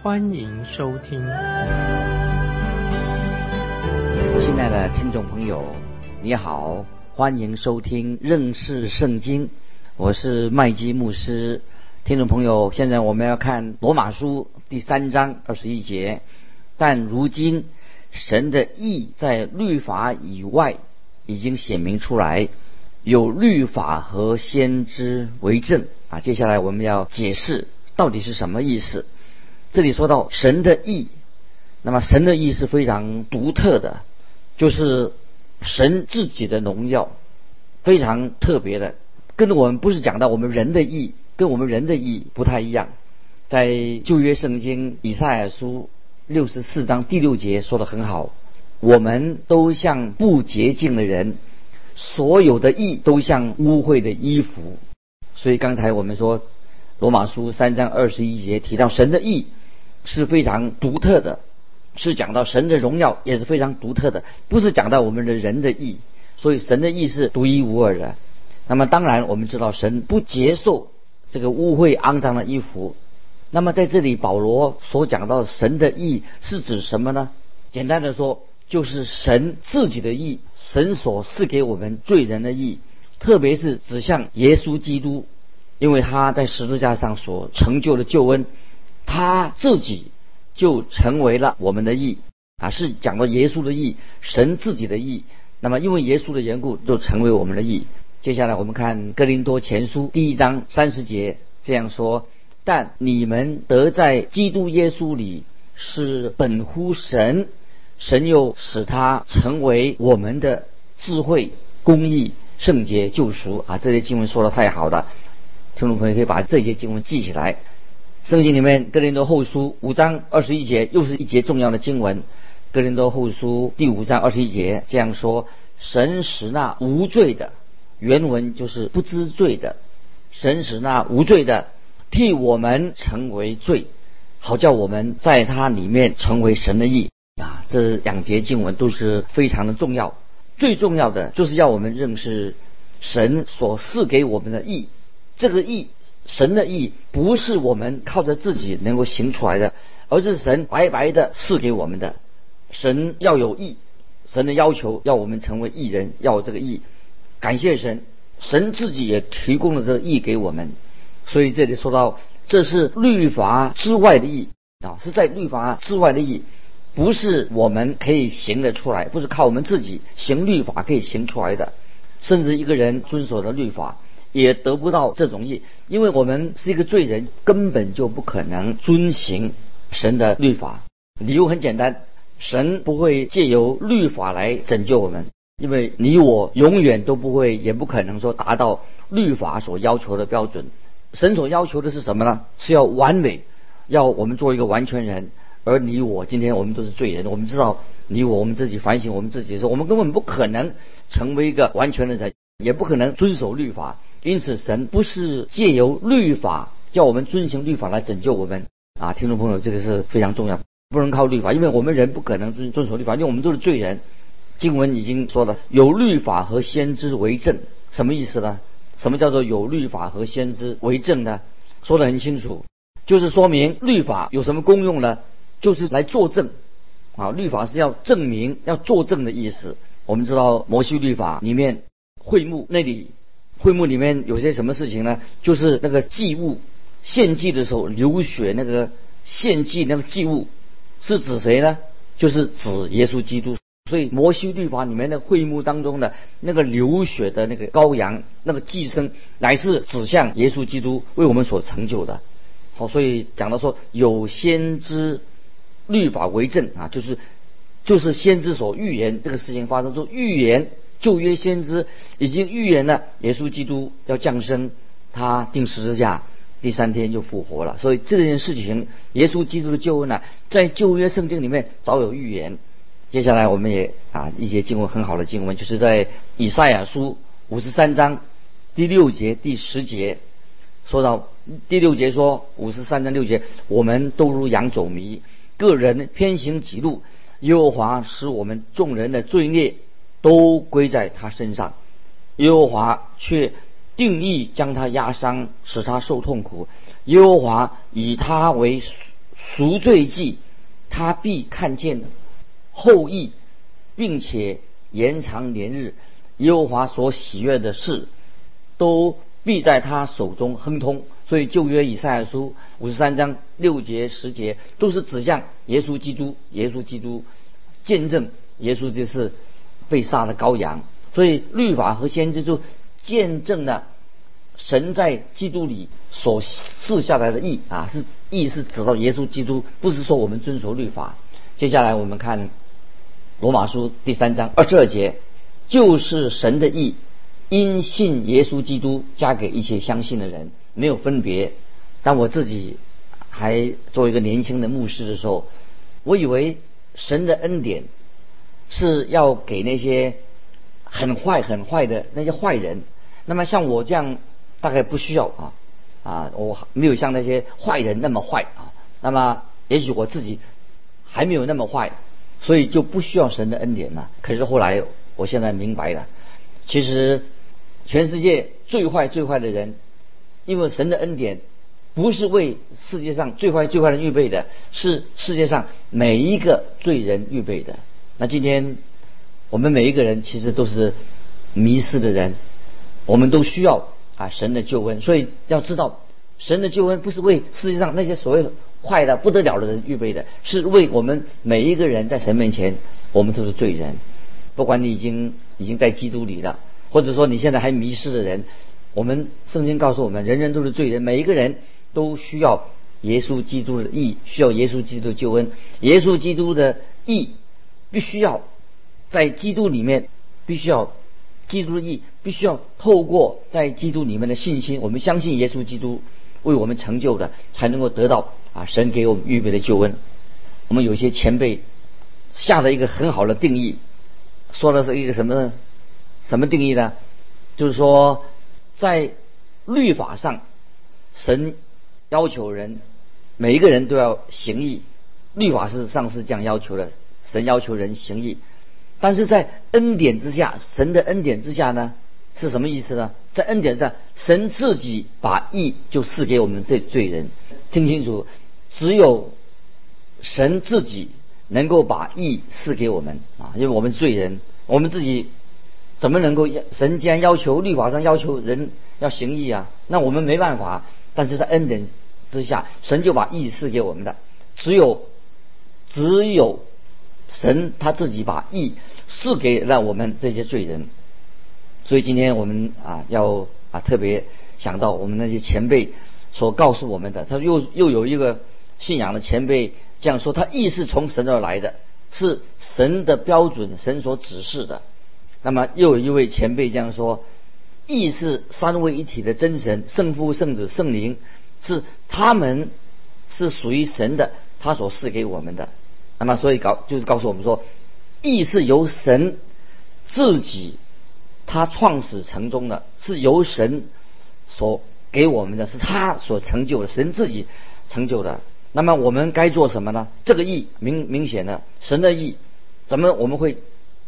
欢迎收听。亲爱的听众朋友，你好，欢迎收听认识圣经，我是麦基牧师。听众朋友，现在我们要看罗马书第三章二十一节。但如今，神的意在律法以外已经显明出来，有律法和先知为证啊。接下来我们要解释到底是什么意思。这里说到神的意，那么神的意是非常独特的，就是神自己的荣耀，非常特别的，跟我们不是讲到我们人的意。跟我们人的意不太一样，在旧约圣经以赛亚书六十四章第六节说的很好，我们都像不洁净的人，所有的意都像污秽的衣服。所以刚才我们说罗马书三章二十一节提到神的意是非常独特的，是讲到神的荣耀也是非常独特的，不是讲到我们的人的意。所以神的意是独一无二的。那么当然我们知道神不接受。这个污秽肮脏的衣服，那么在这里保罗所讲到神的义是指什么呢？简单的说，就是神自己的义，神所赐给我们罪人的义，特别是指向耶稣基督，因为他在十字架上所成就的救恩，他自己就成为了我们的义啊，是讲到耶稣的义，神自己的义。那么因为耶稣的缘故，就成为我们的义。接下来我们看《哥林多前书》第一章三十节这样说：“但你们得在基督耶稣里是本乎神，神又使他成为我们的智慧、公义、圣洁、救赎。”啊，这些经文说的太好了，听众朋友可以把这些经文记起来。圣经里面《哥林多后书》五章二十一节又是一节重要的经文，《哥林多后书》第五章二十一节这样说：“神使那无罪的。”原文就是不知罪的，神使那无罪的替我们成为罪，好叫我们在他里面成为神的义啊！这两节经文都是非常的重要。最重要的就是要我们认识神所赐给我们的义。这个义，神的义不是我们靠着自己能够行出来的，而是神白白的赐给我们的。神要有义，神的要求要我们成为义人，要有这个义。感谢神，神自己也提供了这个义给我们，所以这里说到这是律法之外的义啊，是在律法之外的义，不是我们可以行得出来，不是靠我们自己行律法可以行出来的，甚至一个人遵守了律法也得不到这种义，因为我们是一个罪人，根本就不可能遵行神的律法。理由很简单，神不会借由律法来拯救我们。因为你我永远都不会，也不可能说达到律法所要求的标准。神所要求的是什么呢？是要完美，要我们做一个完全人。而你我今天我们都是罪人，我们知道你我我们自己反省我们自己的时候，我们根本不可能成为一个完全的人，也不可能遵守律法。因此，神不是借由律法叫我们遵行律法来拯救我们啊！听众朋友，这个是非常重要，不能靠律法，因为我们人不可能遵遵守律法，因为我们都是罪人。经文已经说了，有律法和先知为证，什么意思呢？什么叫做有律法和先知为证呢？说得很清楚，就是说明律法有什么功用呢？就是来作证，啊，律法是要证明、要作证的意思。我们知道摩西律法里面会幕那里，会幕里面有些什么事情呢？就是那个祭物献祭的时候流血，那个献祭那个祭物是指谁呢？就是指耶稣基督。所以摩西律法里面的会幕当中的那个流血的那个羔羊，那个祭牲，乃是指向耶稣基督为我们所成就的。好，所以讲到说有先知律法为证啊，就是就是先知所预言这个事情发生，就预言旧约先知已经预言了耶稣基督要降生，他定十字架，第三天就复活了。所以这件事情，耶稣基督的救恩呢，在旧约圣经里面早有预言。接下来我们也啊一些经文很好的经文，就是在以赛亚书五十三章第六节第十节说到第六节说五十三章六节，我们都如羊走迷，个人偏行己路，耶和华使我们众人的罪孽都归在他身上。耶和华却定义将他压伤，使他受痛苦。耶和华以他为赎罪祭，他必看见后裔，并且延长年日。耶和华所喜悦的事，都必在他手中亨通。所以旧约以赛亚书五十三章六节十节都是指向耶稣基督。耶稣基督见证耶稣就是被杀的羔羊。所以律法和先知就见证了神在基督里所赐下来的义啊，是义是指到耶稣基督，不是说我们遵守律法。接下来我们看罗马书第三章二十二节，就是神的义，因信耶稣基督加给一切相信的人，没有分别。当我自己还作为一个年轻的牧师的时候，我以为神的恩典是要给那些。很坏很坏的那些坏人，那么像我这样大概不需要啊啊，我没有像那些坏人那么坏啊。那么也许我自己还没有那么坏，所以就不需要神的恩典了。可是后来我现在明白了，其实全世界最坏最坏的人，因为神的恩典不是为世界上最坏最坏的预备的，是世界上每一个罪人预备的。那今天。我们每一个人其实都是迷失的人，我们都需要啊神的救恩。所以要知道，神的救恩不是为世界上那些所谓坏的不得了的人预备的，是为我们每一个人在神面前，我们都是罪人。不管你已经已经在基督里了，或者说你现在还迷失的人，我们圣经告诉我们，人人都是罪人，每一个人都需要耶稣基督的义，需要耶稣基督的救恩。耶稣基督的义必须要。在基督里面，必须要基督的义，必须要透过在基督里面的信心，我们相信耶稣基督为我们成就的，才能够得到啊神给我们预备的救恩。我们有些前辈下了一个很好的定义，说的是一个什么什么定义呢？就是说，在律法上，神要求人每一个人都要行义，律法是上是这样要求的，神要求人行义。但是在恩典之下，神的恩典之下呢，是什么意思呢？在恩典上，神自己把义就赐给我们这罪人。听清楚，只有神自己能够把义赐给我们啊，因为我们罪人，我们自己怎么能够？神既然要求律法上要求人要行义啊，那我们没办法。但是在恩典之下，神就把义赐给我们的。只有，只有。神他自己把义赐给了我们这些罪人，所以今天我们啊要啊特别想到我们那些前辈所告诉我们的，他又又有一个信仰的前辈这样说，他义是从神而来的，是神的标准，神所指示的。那么又有一位前辈这样说，义是三位一体的真神，圣父、圣子、圣灵，是他们是属于神的，他所赐给我们的。那么，所以告就是告诉我们说，义是由神自己他创始成终的，是由神所给我们的，是他所成就的，神自己成就的。那么我们该做什么呢？这个义明明显的，神的义怎么我们会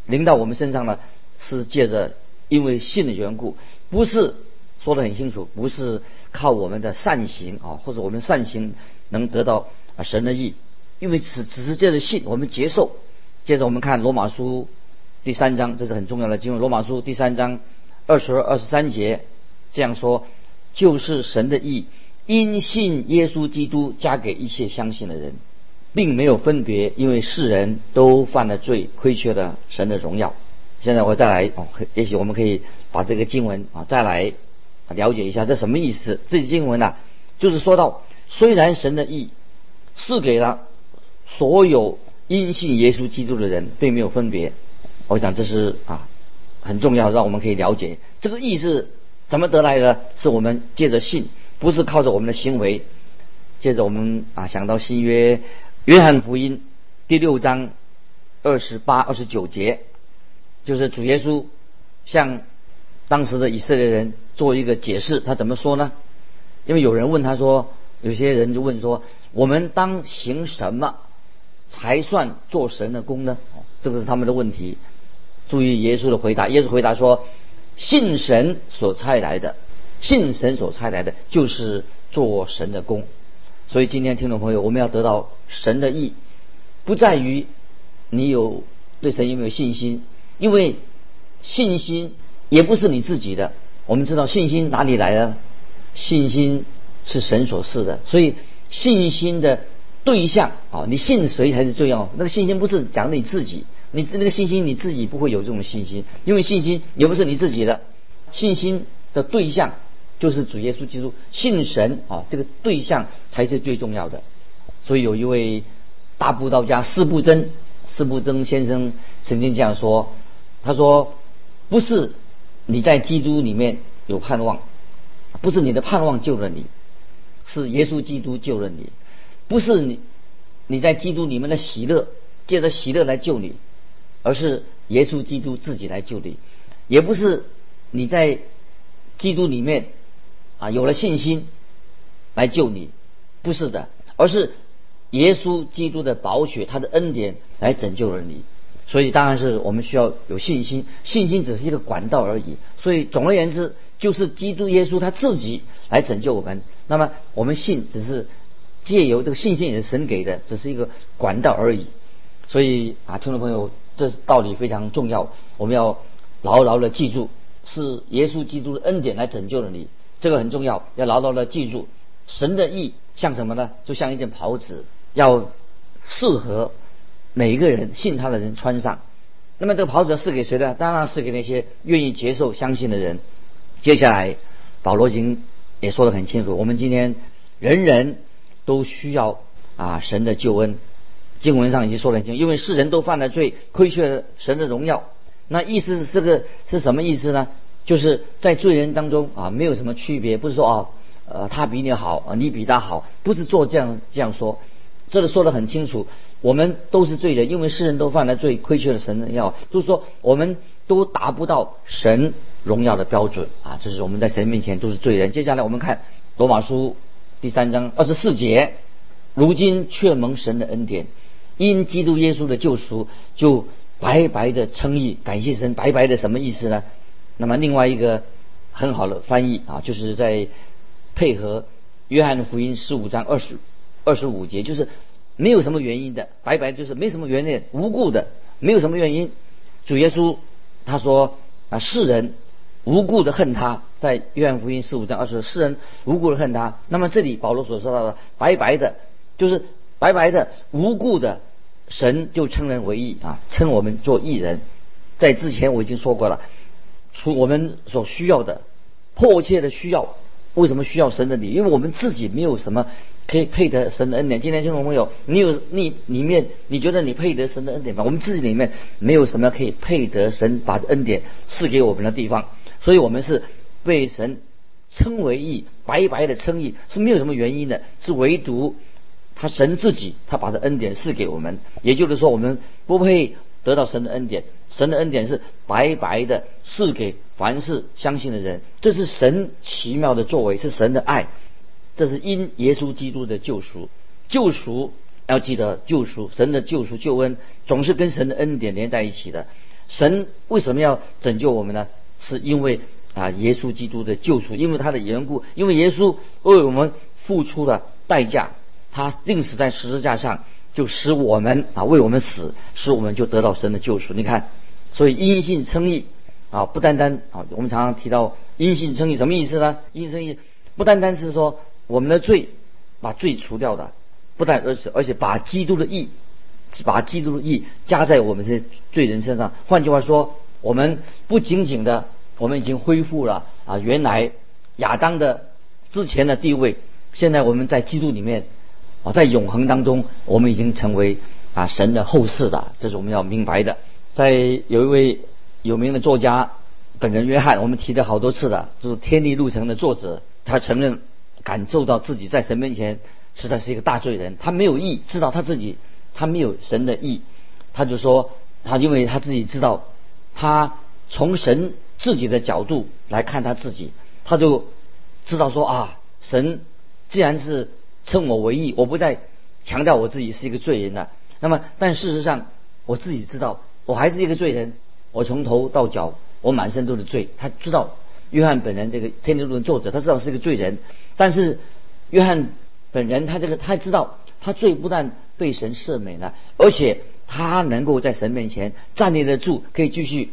临到我们身上呢？是借着因为信的缘故，不是说的很清楚，不是靠我们的善行啊，或者我们善行能得到啊神的义。因为只只是借着信，我们接受。接着我们看罗马书第三章，这是很重要的经文。罗马书第三章二十二、二十三节这样说：就是神的意，因信耶稣基督加给一切相信的人，并没有分别，因为世人都犯了罪，亏缺了神的荣耀。现在我再来哦，也许我们可以把这个经文啊再来了解一下，这什么意思？这经文呢，就是说到虽然神的意是给了。所有因信耶稣基督的人并没有分别，我想这是啊很重要，让我们可以了解这个意是怎么得来的。是我们借着信不是靠着我们的行为。接着我们啊想到新约约翰福音第六章二十八、二十九节，就是主耶稣向当时的以色列人做一个解释，他怎么说呢？因为有人问他说，有些人就问说，我们当行什么才算做神的功呢？这个是他们的问题。注意耶稣的回答，耶稣回答说：“信神所差来的，信神所差来的，就是做神的功。”所以今天听众朋友，我们要得到神的意，不在于你有对神有没有信心，因为信心也不是你自己的。我们知道信心哪里来的？信心是神所赐的，所以信心的对象啊，你信谁才是重要。那个信心不是讲你自己。你那个信心你自己不会有这种信心，因为信心也不是你自己的，信心的对象就是主耶稣基督，信神啊，这个对象才是最重要的。所以有一位大布道家四布真，四布真先生曾经这样说，他说：“不是你在基督里面有盼望，不是你的盼望救了你，是耶稣基督救了你，不是你你在基督里面的喜乐，借着喜乐来救你。”而是耶稣基督自己来救你，也不是你在基督里面啊有了信心来救你，不是的，而是耶稣基督的宝血，他的恩典来拯救了你。所以当然是我们需要有信心，信心只是一个管道而已。所以总而言之，就是基督耶稣他自己来拯救我们。那么我们信只是借由这个信心也是神给的，只是一个管道而已。所以啊，听众朋友。这道理非常重要，我们要牢牢的记住，是耶稣基督的恩典来拯救了你，这个很重要，要牢牢的记住。神的意像什么呢？就像一件袍子，要适合每一个人信他的人穿上。那么这个袍子是给谁的？当然是给那些愿意接受、相信的人。接下来，保罗已经也说得很清楚，我们今天人人都需要啊神的救恩。经文上已经说得很清，因为世人都犯了罪，亏缺了神的荣耀。那意思是这个是什么意思呢？就是在罪人当中啊，没有什么区别，不是说啊，呃，他比你好啊，你比他好，不是做这样这样说。这里说得很清楚，我们都是罪人，因为世人都犯了罪，亏缺了神的荣耀，就是说我们都达不到神荣耀的标准啊。这是我们在神面前都是罪人。接下来我们看罗马书第三章二十四节，如今却蒙神的恩典。因基督耶稣的救赎，就白白的称义，感谢神。白白的什么意思呢？那么另外一个很好的翻译啊，就是在配合约翰福音十五章二十二十五节，就是没有什么原因的，白白就是没什么原因，无故的，没有什么原因。主耶稣他说啊，世人无故的恨他，在约翰福音十五章二十，世人无故的恨他。那么这里保罗所说到的白白的，就是白白的无故的。神就称人为义啊，称我们做义人。在之前我已经说过了，除我们所需要的迫切的需要，为什么需要神的礼？因为我们自己没有什么可以配得神的恩典。今天听众朋友，你有你里面你觉得你配得神的恩典吗？我们自己里面没有什么可以配得神把恩典赐给我们的地方，所以我们是被神称为义，白白的称义是没有什么原因的，是唯独。他神自己，他把这恩典赐给我们，也就是说，我们不配得到神的恩典。神的恩典是白白的赐给凡是相信的人，这是神奇妙的作为，是神的爱，这是因耶稣基督的救赎。救赎要记得，救赎神的救赎救恩总是跟神的恩典连在一起的。神为什么要拯救我们呢？是因为啊，耶稣基督的救赎，因为他的缘故，因为耶稣为我们付出了代价。他定死在十字架上，就使我们啊为我们死，使我们就得到神的救赎。你看，所以因信称义啊，不单单啊，我们常常提到因信称义，什么意思呢？因信称义不单单是说我们的罪把罪除掉的，不但而且而且把基督的义，把基督的义加在我们这些罪人身上。换句话说，我们不仅仅的，我们已经恢复了啊原来亚当的之前的地位，现在我们在基督里面。啊，在永恒当中，我们已经成为啊神的后世的，这是我们要明白的。在有一位有名的作家，本人约翰，我们提的好多次的，就是《天地路程》的作者，他承认感受到自己在神面前实在是一个大罪人，他没有义，知道他自己他没有神的义，他就说他因为他自己知道，他从神自己的角度来看他自己，他就知道说啊，神既然是称我为义，我不再强调我自己是一个罪人了。那么，但事实上我自己知道，我还是一个罪人，我从头到脚我满身都是罪。他知道约翰本人这个《天路论》作者，他知道是一个罪人。但是，约翰本人他这个他知道，他罪不但被神赦免了，而且他能够在神面前站立得住，可以继续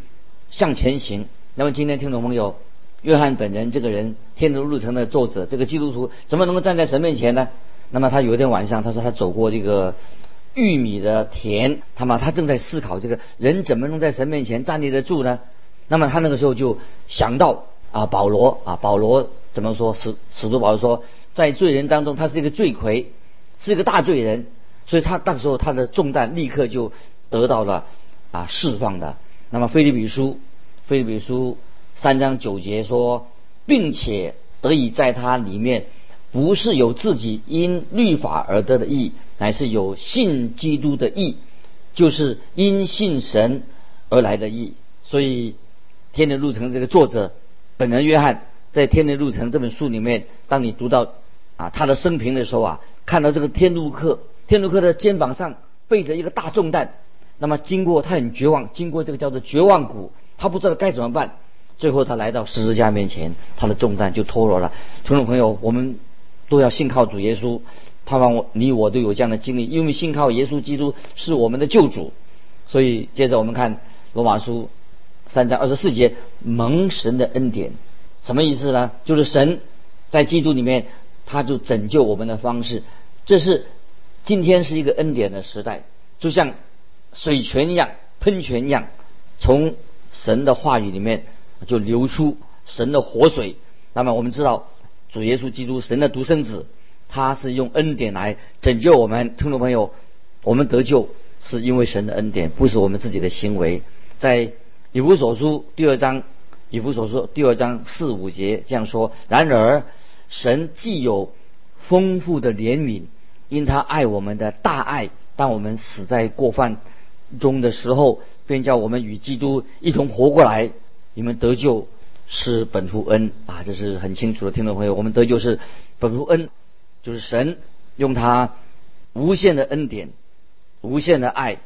向前行。那么今天听众朋友，约翰本人这个人，《天主路程》的作者，这个基督徒怎么能够站在神面前呢？那么他有一天晚上，他说他走过这个玉米的田，他嘛他正在思考这个人怎么能在神面前站立得住呢？那么他那个时候就想到啊，保罗啊，保罗。怎么说？使使徒保罗说，在罪人当中，他是一个罪魁，是一个大罪人，所以他那个时候他的重担立刻就得到了啊释放的。那么，菲利比书，菲利比书三章九节说，并且得以在他里面，不是有自己因律法而得的义，乃是有信基督的义，就是因信神而来的义。所以，《天的路程》这个作者本人约翰。在《天的路程》这本书里面，当你读到啊他的生平的时候啊，看到这个天路客，天路客的肩膀上背着一个大重担，那么经过他很绝望，经过这个叫做绝望谷，他不知道该怎么办，最后他来到十字架面前，他的重担就脱落了。听众朋友，我们都要信靠主耶稣，盼望我你我都有这样的经历，因为信靠耶稣基督是我们的救主。所以接着我们看罗马书三章二十四节，蒙神的恩典。什么意思呢？就是神在基督里面，他就拯救我们的方式。这是今天是一个恩典的时代，就像水泉一样、喷泉一样，从神的话语里面就流出神的活水。那么我们知道，主耶稣基督，神的独生子，他是用恩典来拯救我们。听众朋友，我们得救是因为神的恩典，不是我们自己的行为。在以弗所书第二章。以弗所说第二章四五节这样说：然而，神既有丰富的怜悯，因他爱我们的大爱，当我们死在过犯中的时候，便叫我们与基督一同活过来。你们得救是本乎恩啊，这是很清楚的，听众朋友，我们得救是本乎恩，就是神用他无限的恩典、无限的爱，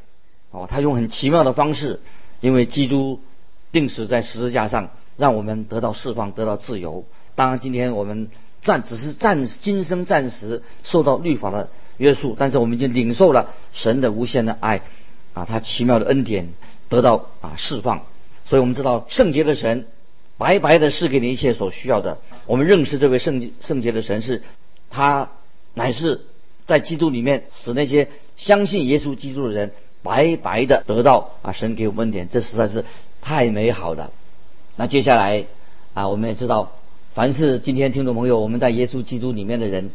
哦，他用很奇妙的方式，因为基督。定死在十字架上，让我们得到释放，得到自由。当然，今天我们暂只是暂今生暂时受到律法的约束，但是我们已经领受了神的无限的爱，啊，他奇妙的恩典得到啊释放。所以我们知道圣洁的神白白的赐给你一切所需要的。我们认识这位圣圣洁的神是，他乃是在基督里面使那些相信耶稣基督的人白白的得到啊神给我们恩典，这实在是。太美好了。那接下来啊，我们也知道，凡是今天听众朋友，我们在耶稣基督里面的人，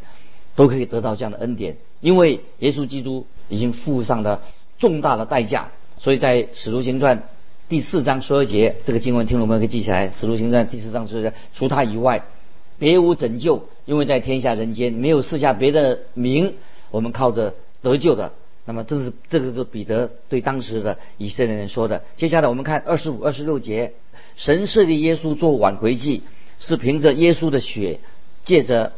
都可以得到这样的恩典，因为耶稣基督已经付上了重大的代价。所以在使徒行传第四章十二节这个经文，听众朋友可以记起来。使徒行传第四章说：“除他以外，别无拯救，因为在天下人间没有赐下别的名，我们靠着得救的。”那么，这是这个是彼得对当时的以色列人说的。接下来，我们看二十五、二十六节，神设立耶稣做挽回祭，是凭着耶稣的血，借着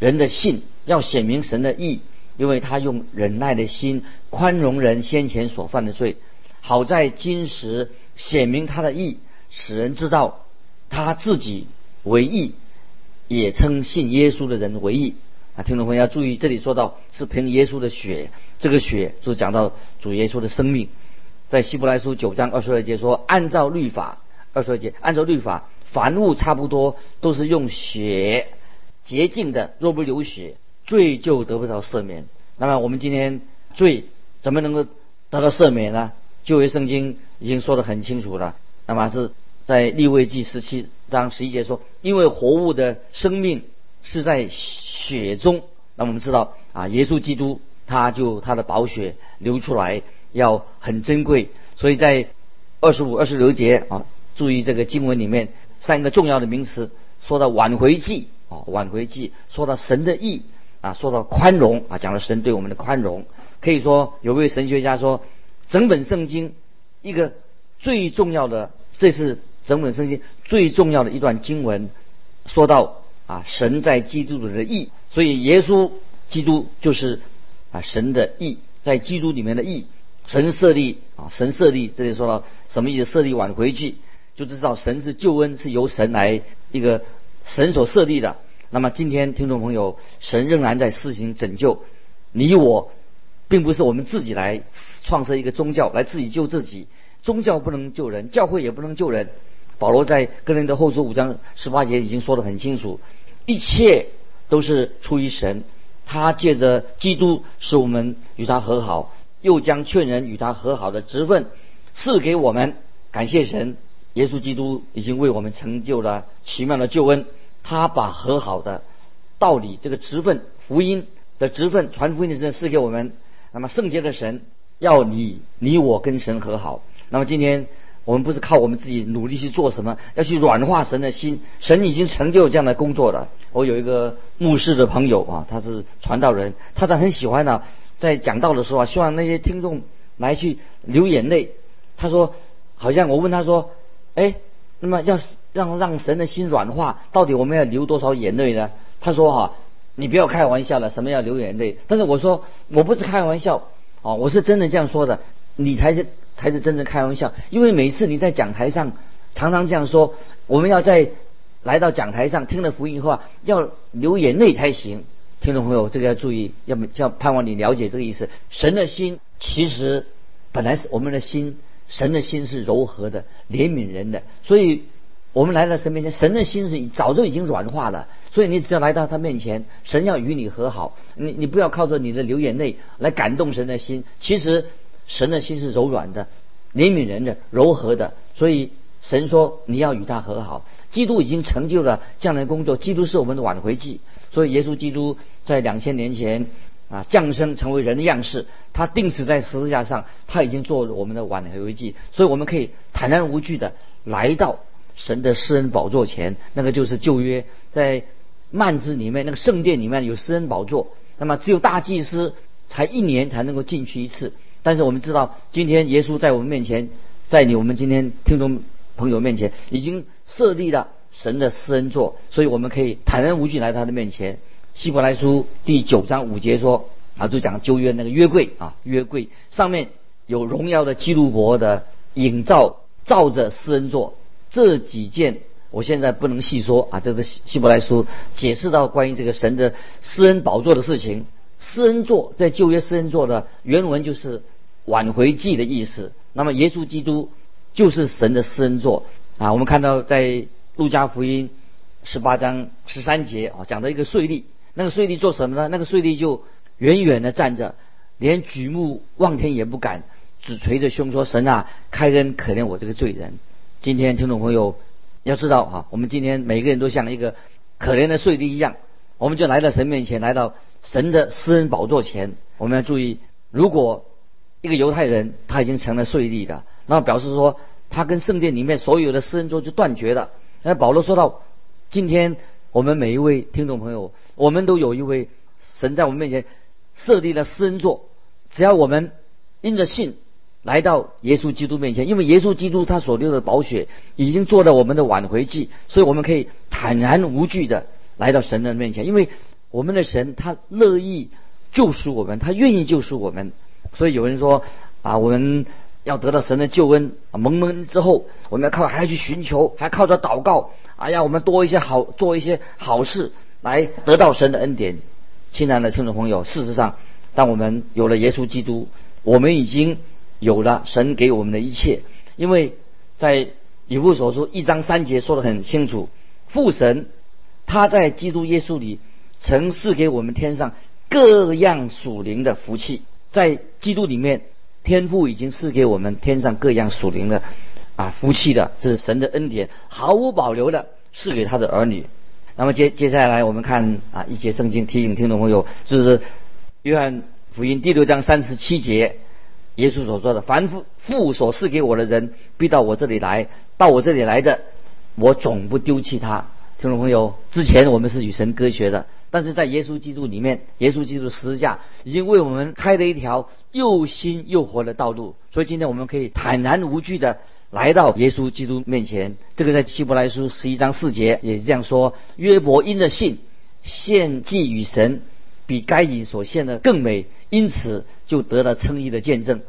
人的信，要显明神的义，因为他用忍耐的心宽容人先前所犯的罪，好在今时显明他的义，使人知道他自己为义，也称信耶稣的人为义。啊，听众朋友要注意，这里说到是凭耶稣的血，这个血就讲到主耶稣的生命。在希伯来书九章二十二节说，按照律法，二十二节按照律法，凡物差不多都是用血洁净的，若不流血，罪就得不到赦免。那么我们今天罪怎么能够得到赦免呢？旧约圣经已经说得很清楚了。那么是在立位记十七章十一节说，因为活物的生命。是在血中，那我们知道啊，耶稣基督他就他的宝血流出来要很珍贵，所以在二十五、二十六节啊，注意这个经文里面三个重要的名词，说到挽回祭，啊，挽回记说到神的意啊，说到宽容啊，讲了神对我们的宽容。可以说，有位神学家说，整本圣经一个最重要的，这是整本圣经最重要的一段经文，说到啊，神在基督里的义，所以耶稣基督就是啊神的义，在基督里面的义，神设立啊，神设立，这里说到什么意思？设立挽回记，就知道神是救恩，是由神来一个神所设立的。那么今天听众朋友，神仍然在施行拯救，你我。并不是我们自己来创设一个宗教来自己救自己，宗教不能救人，教会也不能救人。保罗在哥林多后书五章十八节已经说得很清楚，一切都是出于神，他借着基督使我们与他和好，又将劝人与他和好的职分赐给我们。感谢神，耶稣基督已经为我们成就了奇妙的救恩，他把和好的道理这个职分福音的职分传福音的职分赐给我们。那么圣洁的神要你你我跟神和好。那么今天我们不是靠我们自己努力去做什么，要去软化神的心。神已经成就这样的工作了。我有一个牧师的朋友啊，他是传道人，他在很喜欢呢，在讲道的时候啊，希望那些听众来去流眼泪。他说，好像我问他说，哎，那么要让让神的心软化，到底我们要流多少眼泪呢？他说哈。你不要开玩笑了，什么要流眼泪？但是我说我不是开玩笑，哦，我是真的这样说的，你才是才是真正开玩笑。因为每次你在讲台上常常这样说，我们要在来到讲台上听了福音以后啊，要流眼泪才行。听众朋友，这个要注意，要要盼望你了解这个意思。神的心其实本来是我们的心，神的心是柔和的、怜悯人的，所以。我们来到神面前，神的心是早就已经软化了，所以你只要来到他面前，神要与你和好。你你不要靠着你的流眼泪来感动神的心，其实神的心是柔软的、怜悯人的、柔和的。所以神说你要与他和好。基督已经成就了这样的工作，基督是我们的挽回祭。所以耶稣基督在两千年前啊降生成为人的样式，他定死在十字架上，他已经做了我们的挽回祭，所以我们可以坦然无惧的来到。神的施恩宝座前，那个就是旧约，在幔子里面那个圣殿里面有施恩宝座，那么只有大祭司才一年才能够进去一次。但是我们知道，今天耶稣在我们面前，在你我们今天听众朋友面前，已经设立了神的施恩座，所以我们可以坦然无惧来到他的面前。希伯来书第九章五节说啊，就讲旧约那个约柜啊，约柜上面有荣耀的基督伯的影照，照着施恩座。这几件我现在不能细说啊，这是希伯来书解释到关于这个神的施恩宝座的事情。施恩座在旧约施恩座的原文就是挽回祭的意思。那么耶稣基督就是神的施恩座啊。我们看到在路加福音十八章十三节啊，讲的一个税吏，那个税吏做什么呢？那个税吏就远远的站着，连举目望天也不敢，只捶着胸说：“神啊，开恩可怜我这个罪人。”今天听众朋友要知道啊，我们今天每个人都像一个可怜的税吏一样，我们就来到神面前，来到神的私人宝座前。我们要注意，如果一个犹太人他已经成了税吏的，那表示说他跟圣殿里面所有的私人座就断绝了。那保罗说到，今天我们每一位听众朋友，我们都有一位神在我们面前设立了私人座，只要我们因着信。来到耶稣基督面前，因为耶稣基督他所留的宝血已经做了我们的挽回祭，所以我们可以坦然无惧的来到神的面前。因为我们的神他乐意救赎我们，他愿意救赎我们。所以有人说啊，我们要得到神的救恩啊，蒙恩之后，我们要靠还要去寻求，还靠着祷告。哎呀，我们多一些好做一些好事来得到神的恩典。亲爱的听众朋友，事实上，当我们有了耶稣基督，我们已经。有了神给我们的一切，因为在以父所书一章三节说的很清楚，父神他在基督耶稣里曾赐给我们天上各样属灵的福气，在基督里面，天父已经赐给我们天上各样属灵的啊福气的，这是神的恩典，毫无保留的赐给他的儿女。那么接接下来我们看啊一节圣经提醒听众朋友，就是约翰福音第六章三十七节。耶稣所说的：“凡父父所赐给我的人，必到我这里来；到我这里来的，我总不丢弃他。”听众朋友，之前我们是与神隔绝的，但是在耶稣基督里面，耶稣基督十字架已经为我们开了一条又新又活的道路。所以今天我们可以坦然无惧的来到耶稣基督面前。这个在希伯来书十一章四节也是这样说：约伯因着信献祭与神，比该隐所献的更美，因此就得了称义的见证，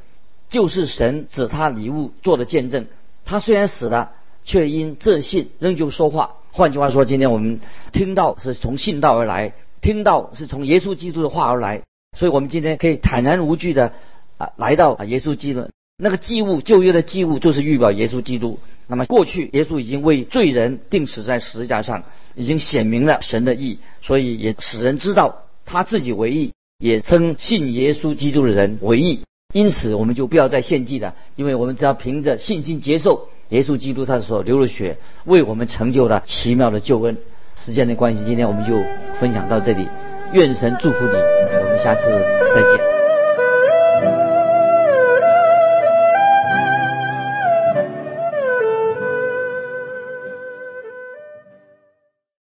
就是神指他礼物做的见证。他虽然死了，却因这信仍旧说话。换句话说，今天我们听到是从信道而来，听到是从耶稣基督的话而来，所以我们今天可以坦然无惧的啊来到啊耶稣基督那个祭物，旧约的祭物就是预表耶稣基督。那么过去耶稣已经为罪人定死在十字架上，已经显明了神的义，所以也使人知道他自己为义，也称信耶稣基督的人为义。因此，我们就不要再献祭了，因为我们只要凭着信心接受。耶稣基督他所流的血，为我们成就了奇妙的救恩。时间的关系，今天我们就分享到这里。愿神祝福你，我们下次再见。